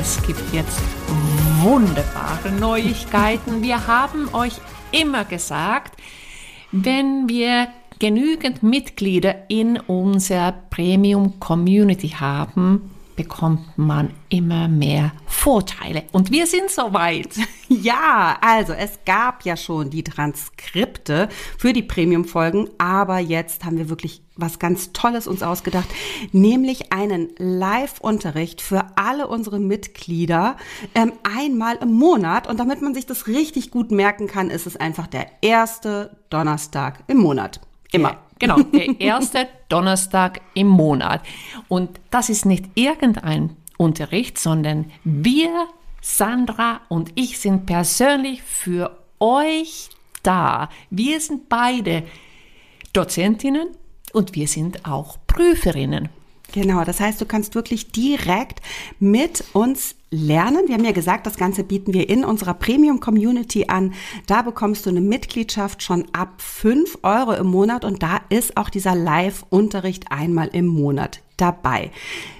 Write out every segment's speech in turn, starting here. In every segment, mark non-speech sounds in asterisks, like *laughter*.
es gibt jetzt wunderbare Neuigkeiten. Wir haben euch immer gesagt, wenn wir genügend Mitglieder in unserer Premium Community haben, bekommt man immer mehr Vorteile. Und wir sind soweit. *laughs* Ja, also es gab ja schon die Transkripte für die Premium-Folgen, aber jetzt haben wir wirklich was ganz Tolles uns ausgedacht, nämlich einen Live-Unterricht für alle unsere Mitglieder ähm, einmal im Monat. Und damit man sich das richtig gut merken kann, ist es einfach der erste Donnerstag im Monat. Immer. Genau, der *laughs* erste Donnerstag im Monat. Und das ist nicht irgendein Unterricht, sondern wir, Sandra und ich sind persönlich für euch da. Wir sind beide Dozentinnen und wir sind auch Prüferinnen. Genau, das heißt, du kannst wirklich direkt mit uns lernen. Wir haben ja gesagt, das Ganze bieten wir in unserer Premium Community an. Da bekommst du eine Mitgliedschaft schon ab 5 Euro im Monat und da ist auch dieser Live-Unterricht einmal im Monat dabei.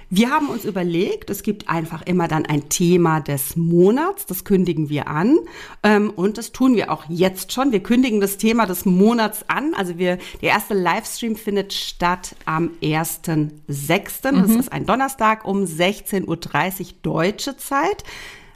Wir haben uns überlegt, es gibt einfach immer dann ein Thema des Monats, das kündigen wir an ähm, und das tun wir auch jetzt schon. Wir kündigen das Thema des Monats an. Also wir, der erste Livestream findet statt am 1.6. Mhm. Das ist ein Donnerstag um 16.30 Uhr deutsche Zeit.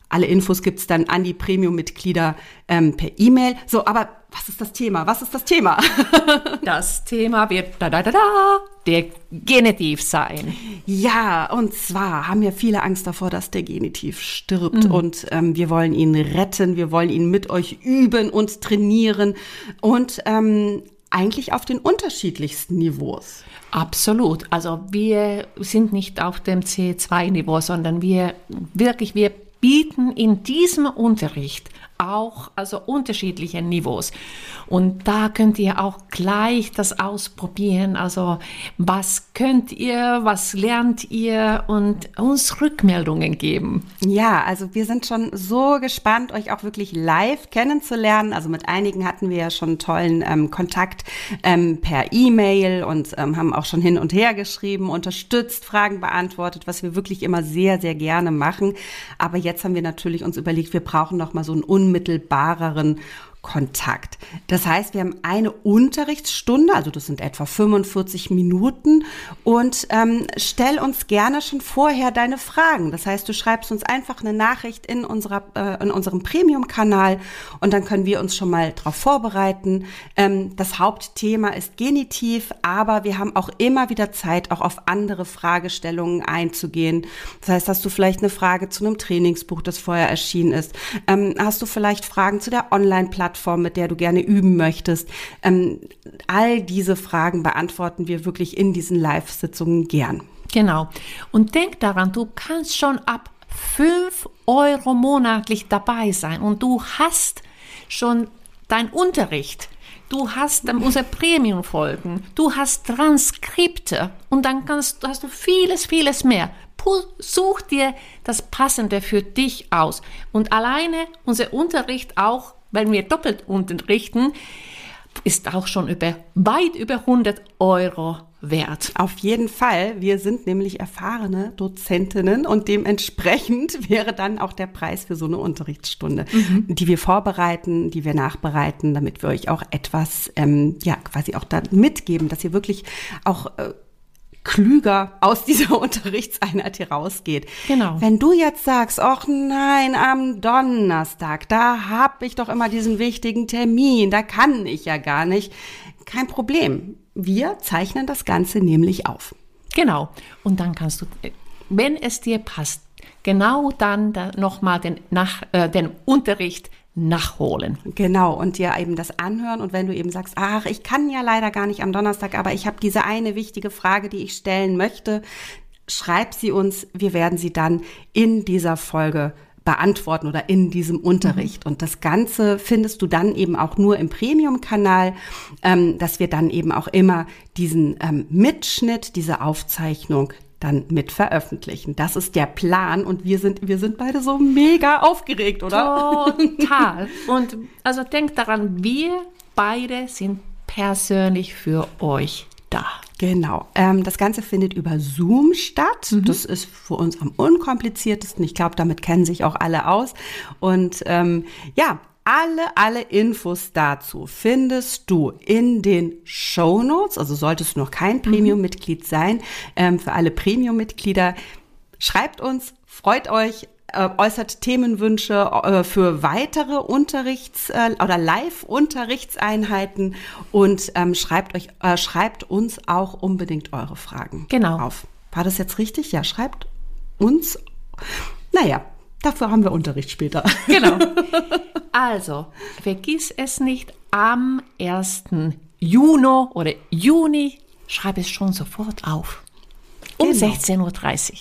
Alle Infos gibt's dann an die Premium-Mitglieder ähm, per E-Mail. So, aber was ist das Thema? Was ist das Thema? *laughs* das Thema wird da, da, da, da, der Genitiv sein. Ja, und zwar haben ja viele Angst davor, dass der Genitiv stirbt. Mhm. Und ähm, wir wollen ihn retten, wir wollen ihn mit euch üben und trainieren. Und ähm, eigentlich auf den unterschiedlichsten Niveaus. Absolut. Also wir sind nicht auf dem C2-Niveau, sondern wir wirklich, wir bieten in diesem Unterricht auch also unterschiedliche Niveaus. Und da könnt ihr auch gleich das ausprobieren. Also was könnt ihr, was lernt ihr und uns Rückmeldungen geben. Ja, also wir sind schon so gespannt, euch auch wirklich live kennenzulernen. Also mit einigen hatten wir ja schon tollen ähm, Kontakt ähm, per E-Mail und ähm, haben auch schon hin und her geschrieben, unterstützt, Fragen beantwortet, was wir wirklich immer sehr, sehr gerne machen. Aber jetzt haben wir natürlich uns überlegt, wir brauchen noch mal so ein unmittelbareren Kontakt. Das heißt, wir haben eine Unterrichtsstunde, also das sind etwa 45 Minuten und ähm, stell uns gerne schon vorher deine Fragen. Das heißt, du schreibst uns einfach eine Nachricht in, unserer, äh, in unserem Premium-Kanal und dann können wir uns schon mal darauf vorbereiten. Ähm, das Hauptthema ist Genitiv, aber wir haben auch immer wieder Zeit, auch auf andere Fragestellungen einzugehen. Das heißt, hast du vielleicht eine Frage zu einem Trainingsbuch, das vorher erschienen ist? Ähm, hast du vielleicht Fragen zu der Online-Plattform? Plattform, mit der du gerne üben möchtest. Ähm, all diese Fragen beantworten wir wirklich in diesen Live-Sitzungen gern. Genau. Und denk daran, du kannst schon ab 5 Euro monatlich dabei sein und du hast schon dein Unterricht. Du hast dann unsere Premium-Folgen, du hast Transkripte und dann kannst, hast du vieles, vieles mehr. Such dir das Passende für dich aus. Und alleine unser Unterricht auch wenn wir doppelt unterrichten, ist auch schon über, weit über 100 Euro wert. Auf jeden Fall. Wir sind nämlich erfahrene Dozentinnen und dementsprechend *laughs* wäre dann auch der Preis für so eine Unterrichtsstunde, mhm. die wir vorbereiten, die wir nachbereiten, damit wir euch auch etwas, ähm, ja, quasi auch da mitgeben, dass ihr wirklich auch äh, klüger aus dieser *laughs* Unterrichtseinheit herausgeht. Genau. Wenn du jetzt sagst, ach nein, am Donnerstag, da habe ich doch immer diesen wichtigen Termin, da kann ich ja gar nicht. Kein Problem. Wir zeichnen das Ganze nämlich auf. Genau. Und dann kannst du, wenn es dir passt, genau dann da nochmal den, nach, äh, den Unterricht nachholen. Genau, und dir eben das anhören. Und wenn du eben sagst, ach, ich kann ja leider gar nicht am Donnerstag, aber ich habe diese eine wichtige Frage, die ich stellen möchte, schreib sie uns. Wir werden sie dann in dieser Folge beantworten oder in diesem Unterricht. Und das Ganze findest du dann eben auch nur im Premium-Kanal, ähm, dass wir dann eben auch immer diesen ähm, Mitschnitt, diese Aufzeichnung dann mit veröffentlichen. Das ist der Plan und wir sind, wir sind beide so mega aufgeregt, oder? Total. *laughs* Und also denkt daran, wir beide sind persönlich für euch da. Genau. Ähm, das Ganze findet über Zoom statt. Mhm. Das ist für uns am unkompliziertesten. Ich glaube, damit kennen sich auch alle aus. Und ähm, ja, alle, alle Infos dazu findest du in den Show Notes. Also solltest du noch kein Premium-Mitglied sein. Ähm, für alle Premium-Mitglieder schreibt uns, freut euch, äh, äußert Themenwünsche äh, für weitere Unterrichts- äh, oder Live-Unterrichtseinheiten und ähm, schreibt euch, äh, schreibt uns auch unbedingt eure Fragen Genau. auf. War das jetzt richtig? Ja, schreibt uns. Naja, dafür haben wir Unterricht später. Genau. *laughs* Also, vergiss es nicht, am 1. Juni oder Juni, schreib es schon sofort auf. Um Genau. 16.30 Uhr.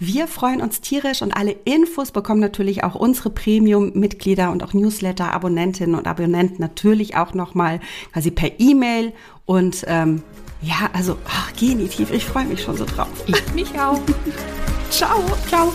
Wir freuen uns tierisch und alle Infos bekommen natürlich auch unsere Premium-Mitglieder und auch Newsletter-Abonnentinnen und Abonnenten natürlich auch nochmal quasi per E-Mail. Und ähm, ja, also ach, genitiv, ich freue mich schon so drauf. Ich mich auch. *laughs* Ciao. Ciao.